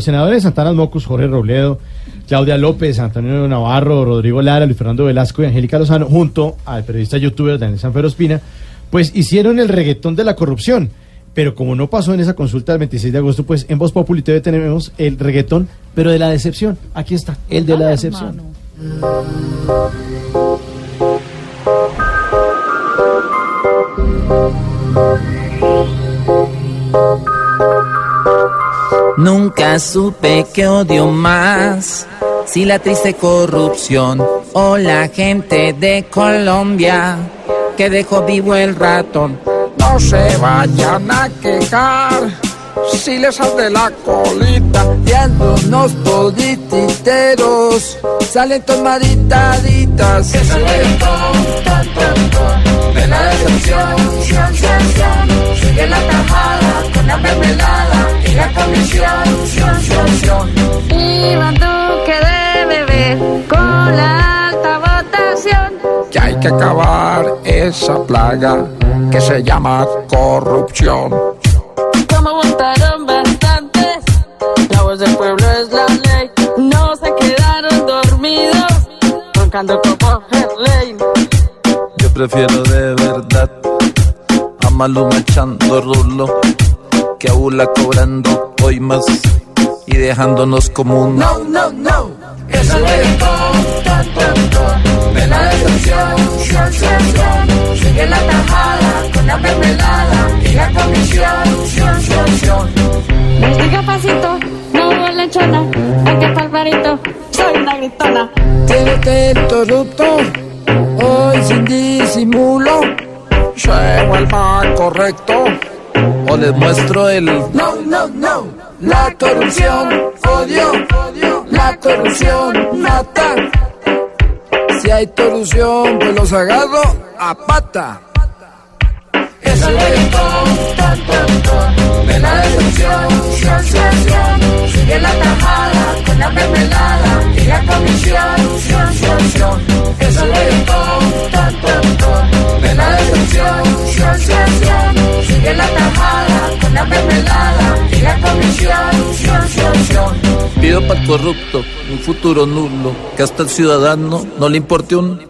Senadores Santana Mocus, Jorge Robledo, Claudia López, Antonio Navarro, Rodrigo Lara, Luis Fernando Velasco y Angélica Lozano, junto al periodista youtuber Daniel Sanfero Espina, pues hicieron el reggaetón de la corrupción. Pero como no pasó en esa consulta del 26 de agosto, pues en Voz Populi TV tenemos el reggaetón, pero de la decepción. Aquí está, el de la decepción. Nunca supe que odio más, si la triste corrupción o la gente de Colombia que dejó vivo el ratón. No se vayan a quejar si les sale la colita Y algunos polititeros salen tomaditaditas. Que salen Que hay que acabar esa plaga que se llama corrupción. Como votaron bastantes, la voz del pueblo es la ley. No se quedaron dormidos, roncando como ley. Yo prefiero de verdad a Maluma echando rulo que a Ula cobrando hoy más y dejándonos como un No, no, no, es el reggaetón, Sigue la tajada con la mermelada y la comisión, sion, sion, sion. Pasito, no hubo lechona. Aquí está Alvarito, soy una gritona. El corrupto, hoy sin disimulo, se vuelva correcto. o les muestro el No, no, no, la corrupción, odio, odio, la corrupción mata. Hay corrupción, pues los agarro a pata. Es el reggaetón, ton, ton, ton, de la decepción, corrupto un futuro nulo que hasta el ciudadano no le importe un